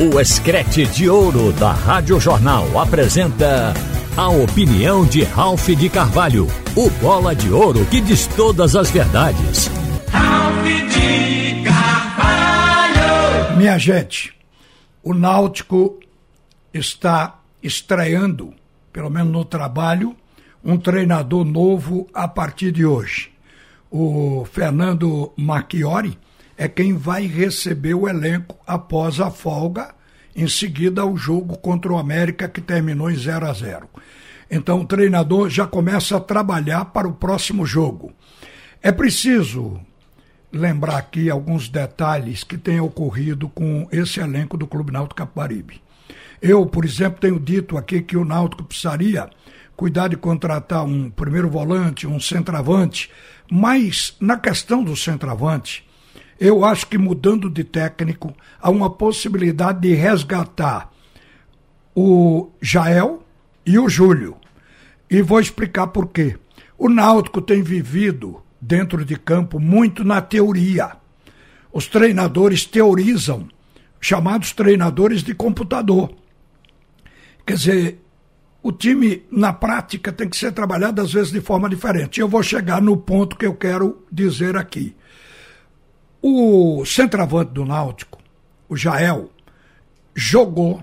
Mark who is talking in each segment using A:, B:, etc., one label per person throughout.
A: O Escrete de Ouro da Rádio Jornal apresenta a opinião de Ralph de Carvalho, o bola de ouro que diz todas as verdades.
B: Ralph de Carvalho!
C: Minha gente, o Náutico está estreando, pelo menos no trabalho, um treinador novo a partir de hoje. O Fernando Marchiori é quem vai receber o elenco após a folga, em seguida ao jogo contra o América que terminou em 0 a 0. Então o treinador já começa a trabalhar para o próximo jogo. É preciso lembrar aqui alguns detalhes que têm ocorrido com esse elenco do Clube Náutico Capibaribe. Eu, por exemplo, tenho dito aqui que o Náutico precisaria cuidar de contratar um primeiro volante, um centroavante, mas na questão do centroavante, eu acho que mudando de técnico, há uma possibilidade de resgatar o Jael e o Júlio. E vou explicar por quê. O Náutico tem vivido dentro de campo muito na teoria. Os treinadores teorizam, chamados treinadores de computador. Quer dizer, o time, na prática, tem que ser trabalhado às vezes de forma diferente. Eu vou chegar no ponto que eu quero dizer aqui. O centroavante do Náutico, o Jael, jogou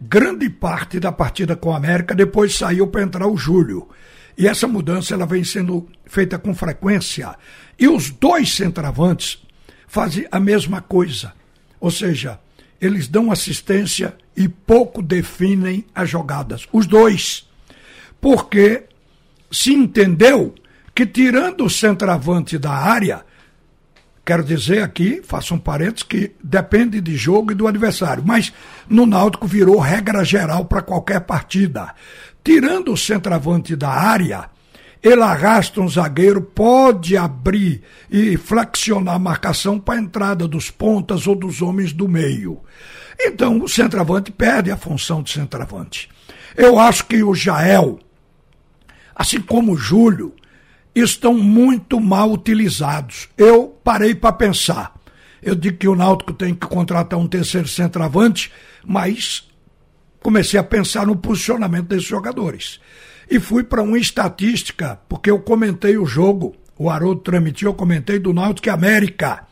C: grande parte da partida com a América, depois saiu para entrar o Júlio. E essa mudança ela vem sendo feita com frequência. E os dois centroavantes fazem a mesma coisa. Ou seja, eles dão assistência e pouco definem as jogadas. Os dois. Porque se entendeu que, tirando o centroavante da área, quero dizer aqui, faço um parênteses, que depende de jogo e do adversário, mas no Náutico virou regra geral para qualquer partida. Tirando o centroavante da área, ele arrasta um zagueiro, pode abrir e flexionar a marcação para a entrada dos pontas ou dos homens do meio. Então o centroavante perde a função de centroavante. Eu acho que o Jael, assim como o Júlio, estão muito mal utilizados. Eu parei para pensar. Eu digo que o Náutico tem que contratar um terceiro centroavante, mas comecei a pensar no posicionamento desses jogadores e fui para uma estatística, porque eu comentei o jogo, o Haroldo transmitiu, eu comentei do Náutico América.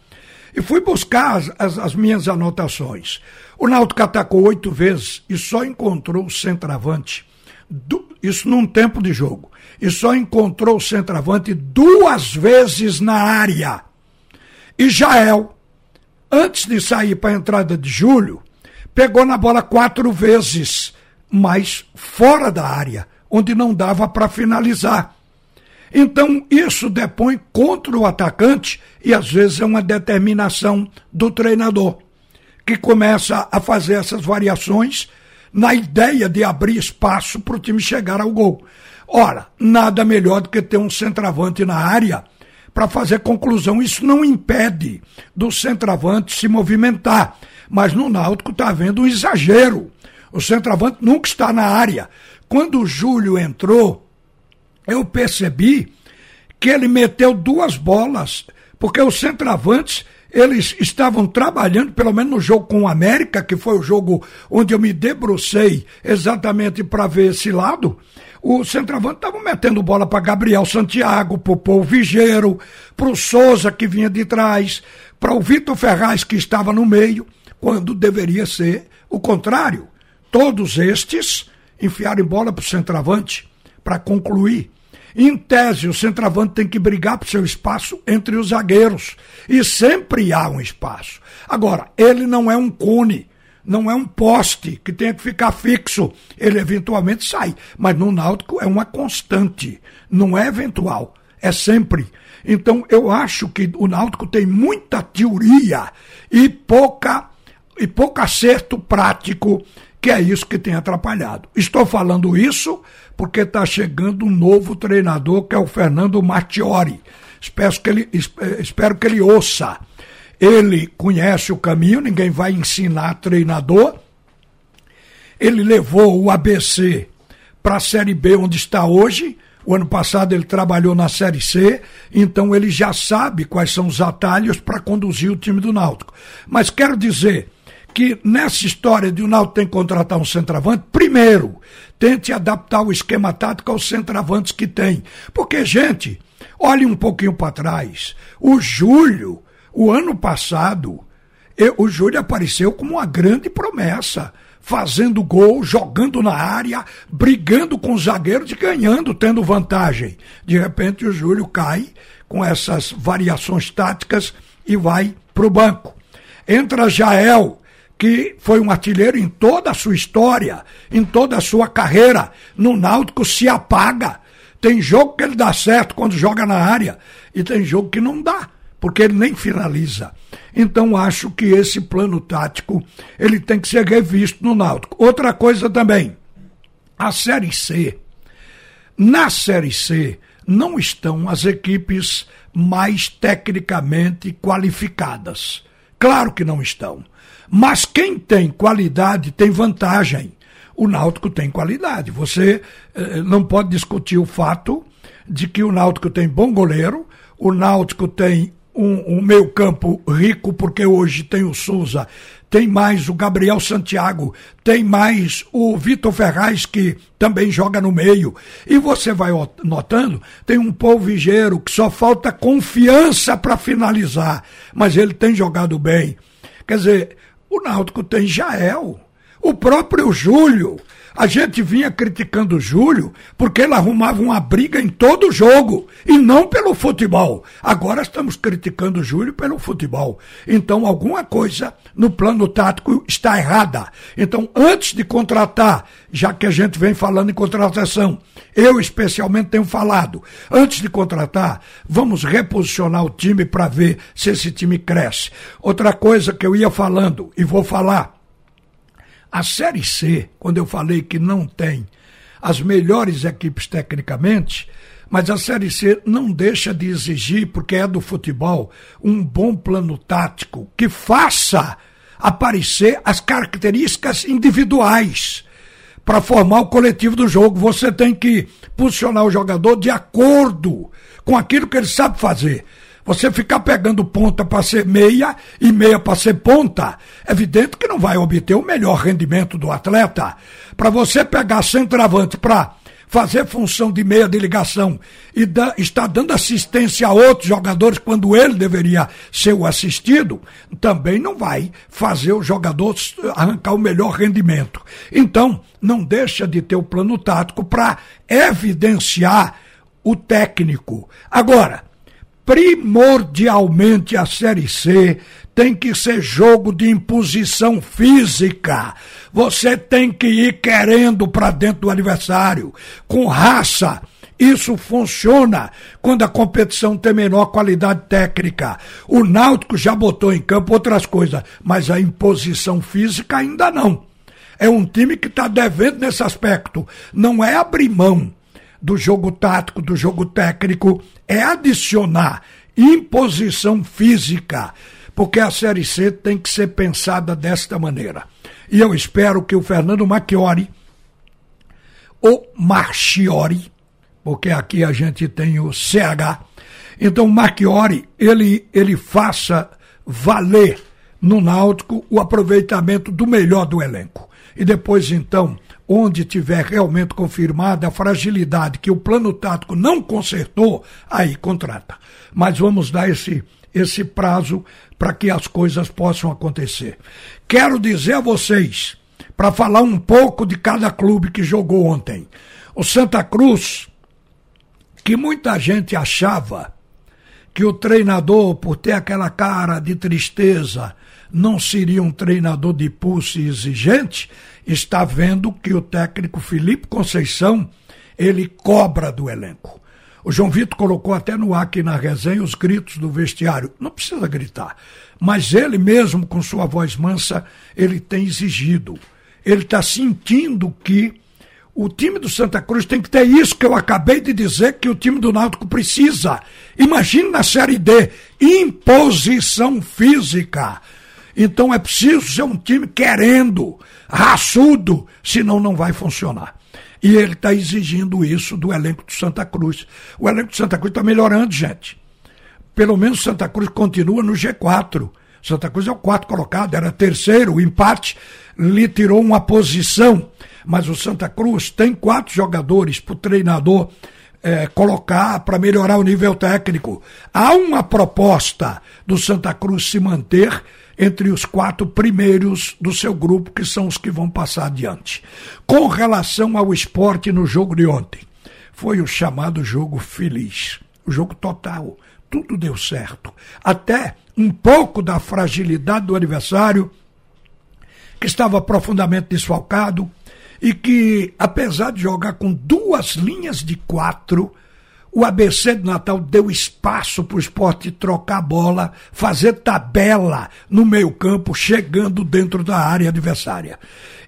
C: E fui buscar as, as, as minhas anotações. O Náutico atacou oito vezes e só encontrou o centroavante. Do, isso num tempo de jogo. E só encontrou o centroavante duas vezes na área. E Jael, antes de sair para a entrada de Júlio, pegou na bola quatro vezes, mas fora da área onde não dava para finalizar. Então, isso depõe contra o atacante e às vezes é uma determinação do treinador, que começa a fazer essas variações na ideia de abrir espaço para o time chegar ao gol. Ora, nada melhor do que ter um centroavante na área para fazer conclusão. Isso não impede do centroavante se movimentar, mas no Náutico está havendo um exagero. O centroavante nunca está na área. Quando o Júlio entrou, eu percebi que ele meteu duas bolas, porque os centroavantes eles estavam trabalhando, pelo menos no jogo com o América, que foi o jogo onde eu me debrucei exatamente para ver esse lado. O centroavante estava metendo bola para Gabriel Santiago, para o Paul Vigeiro, para o Souza, que vinha de trás, para o Vitor Ferraz, que estava no meio, quando deveria ser o contrário. Todos estes enfiarem bola para o centroavante para concluir. Em tese, o centroavante tem que brigar por seu espaço entre os zagueiros. E sempre há um espaço. Agora, ele não é um cone, não é um poste que tem que ficar fixo. Ele eventualmente sai. Mas no Náutico é uma constante. Não é eventual. É sempre. Então, eu acho que o Náutico tem muita teoria e pouca e pouco acerto prático que é isso que tem atrapalhado. Estou falando isso porque está chegando um novo treinador, que é o Fernando Martiori. Espero que ele, eh, espero que ele ouça. Ele conhece o caminho, ninguém vai ensinar treinador. Ele levou o ABC para a Série B, onde está hoje. O ano passado ele trabalhou na Série C, então ele já sabe quais são os atalhos para conduzir o time do Náutico. Mas quero dizer, que nessa história de o Náutico tem que contratar um centroavante, primeiro, tente adaptar o esquema tático aos centroavantes que tem. Porque, gente, olhe um pouquinho para trás. O Júlio, o ano passado, o Júlio apareceu como uma grande promessa fazendo gol, jogando na área, brigando com os zagueiros e ganhando, tendo vantagem. De repente o Júlio cai com essas variações táticas e vai para o banco. Entra Jael, que foi um artilheiro em toda a sua história, em toda a sua carreira. No Náutico se apaga. Tem jogo que ele dá certo quando joga na área e tem jogo que não dá porque ele nem finaliza. Então acho que esse plano tático ele tem que ser revisto no Náutico. Outra coisa também, a Série C. Na Série C não estão as equipes mais tecnicamente qualificadas. Claro que não estão. Mas quem tem qualidade tem vantagem. O Náutico tem qualidade. Você eh, não pode discutir o fato de que o Náutico tem bom goleiro, o Náutico tem um, um meio campo rico, porque hoje tem o Souza, tem mais o Gabriel Santiago, tem mais o Vitor Ferraz, que também joga no meio. E você vai notando, tem um povo ligeiro que só falta confiança para finalizar, mas ele tem jogado bem. Quer dizer, o Náutico tem Jael, o próprio Júlio. A gente vinha criticando o Júlio porque ele arrumava uma briga em todo jogo e não pelo futebol. Agora estamos criticando o Júlio pelo futebol. Então alguma coisa no plano tático está errada. Então antes de contratar, já que a gente vem falando em contratação, eu especialmente tenho falado, antes de contratar, vamos reposicionar o time para ver se esse time cresce. Outra coisa que eu ia falando e vou falar a Série C, quando eu falei que não tem as melhores equipes tecnicamente, mas a Série C não deixa de exigir, porque é do futebol, um bom plano tático que faça aparecer as características individuais para formar o coletivo do jogo. Você tem que posicionar o jogador de acordo com aquilo que ele sabe fazer. Você ficar pegando ponta para ser meia e meia para ser ponta, é evidente que não vai obter o melhor rendimento do atleta. Para você pegar centroavante para fazer função de meia de ligação e da, estar dando assistência a outros jogadores quando ele deveria ser o assistido, também não vai fazer o jogador arrancar o melhor rendimento. Então, não deixa de ter o plano tático para evidenciar o técnico. Agora, primordialmente a Série C tem que ser jogo de imposição física. Você tem que ir querendo para dentro do adversário, com raça. Isso funciona quando a competição tem menor qualidade técnica. O Náutico já botou em campo outras coisas, mas a imposição física ainda não. É um time que está devendo nesse aspecto. Não é abrir mão do jogo tático, do jogo técnico, é adicionar imposição física, porque a Série C tem que ser pensada desta maneira. E eu espero que o Fernando Macchiori, ou Marchiori, porque aqui a gente tem o CH, então Marchiori, ele, ele faça valer no Náutico o aproveitamento do melhor do elenco. E depois, então, onde tiver realmente confirmada a fragilidade que o plano tático não consertou, aí contrata. Mas vamos dar esse, esse prazo para que as coisas possam acontecer. Quero dizer a vocês, para falar um pouco de cada clube que jogou ontem. O Santa Cruz, que muita gente achava que o treinador, por ter aquela cara de tristeza, não seria um treinador de pulso e exigente, está vendo que o técnico Felipe Conceição ele cobra do elenco. O João Vitor colocou até no ar aqui na resenha os gritos do vestiário. Não precisa gritar, mas ele mesmo, com sua voz mansa, ele tem exigido. Ele está sentindo que o time do Santa Cruz tem que ter isso que eu acabei de dizer que o time do Náutico precisa. Imagine na Série D, imposição física. Então é preciso ser um time querendo, raçudo, senão não vai funcionar. E ele está exigindo isso do elenco do Santa Cruz. O elenco do Santa Cruz está melhorando, gente. Pelo menos Santa Cruz continua no G4. Santa Cruz é o quarto colocado, era terceiro, o empate lhe tirou uma posição. Mas o Santa Cruz tem quatro jogadores para o treinador é, colocar para melhorar o nível técnico. Há uma proposta do Santa Cruz se manter entre os quatro primeiros do seu grupo, que são os que vão passar adiante. Com relação ao esporte no jogo de ontem, foi o chamado jogo feliz, o jogo total. Tudo deu certo. Até um pouco da fragilidade do adversário, que estava profundamente desfalcado e que, apesar de jogar com duas linhas de quatro, o ABC do Natal deu espaço para o esporte trocar bola, fazer tabela no meio-campo, chegando dentro da área adversária.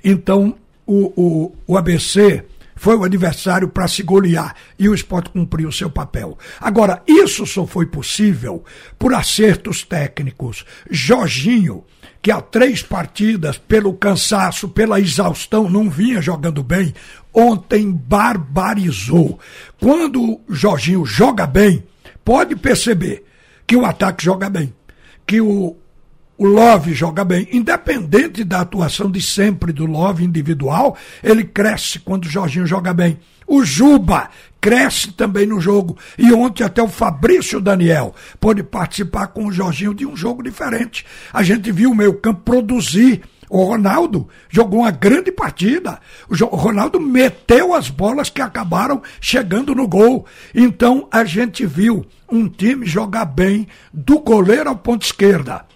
C: Então, o, o, o ABC foi o adversário para se golear e o esporte cumpriu o seu papel. Agora, isso só foi possível por acertos técnicos. Jorginho, que há três partidas, pelo cansaço, pela exaustão, não vinha jogando bem, ontem barbarizou. Quando o Jorginho joga bem, pode perceber que o ataque joga bem, que o, o Love joga bem. Independente da atuação de sempre do Love individual, ele cresce quando o Jorginho joga bem. O Juba cresce também no jogo. E ontem até o Fabrício Daniel pôde participar com o Jorginho de um jogo diferente. A gente viu o meio campo produzir o Ronaldo jogou uma grande partida. O Ronaldo meteu as bolas que acabaram chegando no gol. Então a gente viu um time jogar bem do goleiro ao ponto esquerda.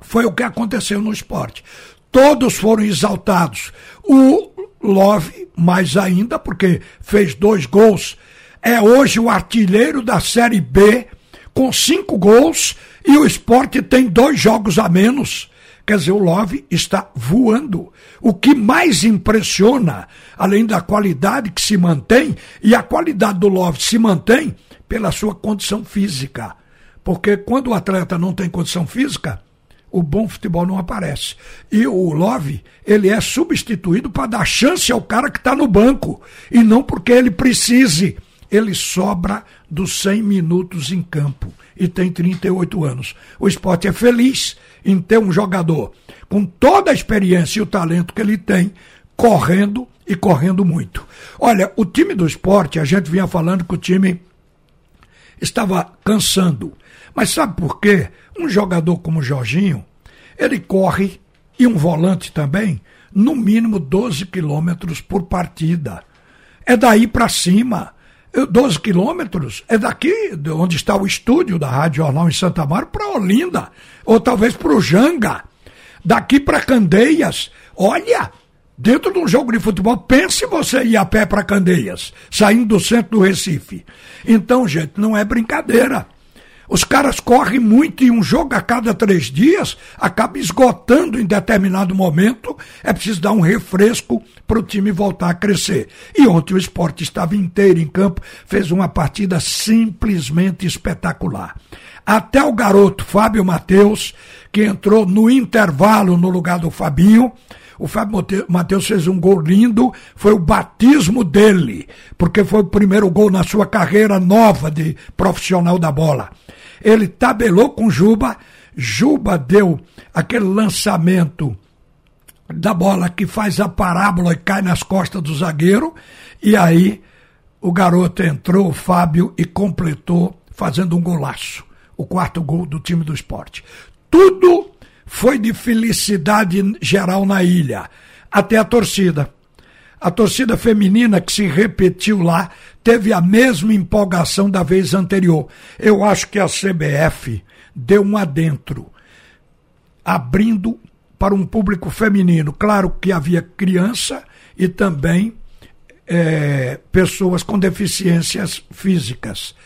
C: Foi o que aconteceu no esporte. Todos foram exaltados. O Love, mais ainda, porque fez dois gols, é hoje o artilheiro da Série B, com cinco gols, e o esporte tem dois jogos a menos. Quer dizer, o Love está voando. O que mais impressiona, além da qualidade que se mantém, e a qualidade do Love se mantém pela sua condição física. Porque quando o atleta não tem condição física, o bom futebol não aparece. E o Love, ele é substituído para dar chance ao cara que está no banco. E não porque ele precise. Ele sobra dos 100 minutos em campo e tem 38 anos. O esporte é feliz em ter um jogador com toda a experiência e o talento que ele tem, correndo e correndo muito. Olha, o time do esporte, a gente vinha falando que o time estava cansando. Mas sabe por quê? Um jogador como o Jorginho, ele corre, e um volante também, no mínimo 12 quilômetros por partida. É daí para cima. 12 quilômetros é daqui, de onde está o estúdio da Rádio Jornal em Santa Maria, para Olinda, ou talvez para o Janga, daqui para Candeias. Olha, dentro de um jogo de futebol, pense você ir a pé para Candeias, saindo do centro do Recife. Então, gente, não é brincadeira. Os caras correm muito e um jogo a cada três dias acaba esgotando em determinado momento. É preciso dar um refresco para o time voltar a crescer. E ontem o esporte estava inteiro em campo, fez uma partida simplesmente espetacular. Até o garoto Fábio Matheus, que entrou no intervalo no lugar do Fabinho, o Fábio Matheus fez um gol lindo, foi o batismo dele, porque foi o primeiro gol na sua carreira nova de profissional da bola. Ele tabelou com Juba, Juba deu aquele lançamento da bola que faz a parábola e cai nas costas do zagueiro, e aí o garoto entrou, o Fábio, e completou fazendo um golaço. O quarto gol do time do esporte. Tudo foi de felicidade geral na ilha, até a torcida. A torcida feminina que se repetiu lá teve a mesma empolgação da vez anterior. Eu acho que a CBF deu um adentro, abrindo para um público feminino. Claro que havia criança e também é, pessoas com deficiências físicas.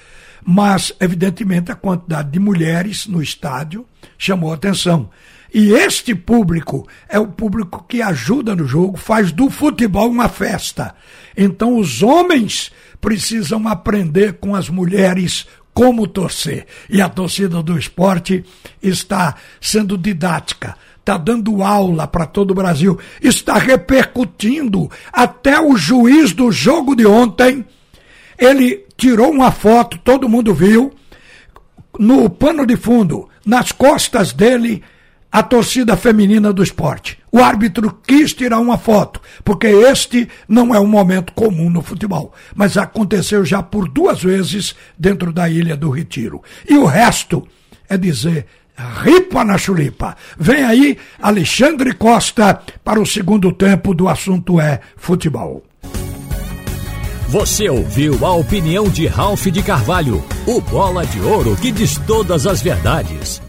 C: Mas, evidentemente, a quantidade de mulheres no estádio chamou atenção. E este público é o público que ajuda no jogo, faz do futebol uma festa. Então os homens precisam aprender com as mulheres como torcer. E a torcida do esporte está sendo didática, está dando aula para todo o Brasil, está repercutindo. Até o juiz do jogo de ontem, ele tirou uma foto, todo mundo viu, no pano de fundo nas costas dele a torcida feminina do esporte. O árbitro quis tirar uma foto, porque este não é um momento comum no futebol, mas aconteceu já por duas vezes dentro da Ilha do Retiro. E o resto é dizer ripa na chulipa. Vem aí Alexandre Costa para o segundo tempo do assunto é futebol.
A: Você ouviu a opinião de Ralph de Carvalho, o bola de ouro que diz todas as verdades.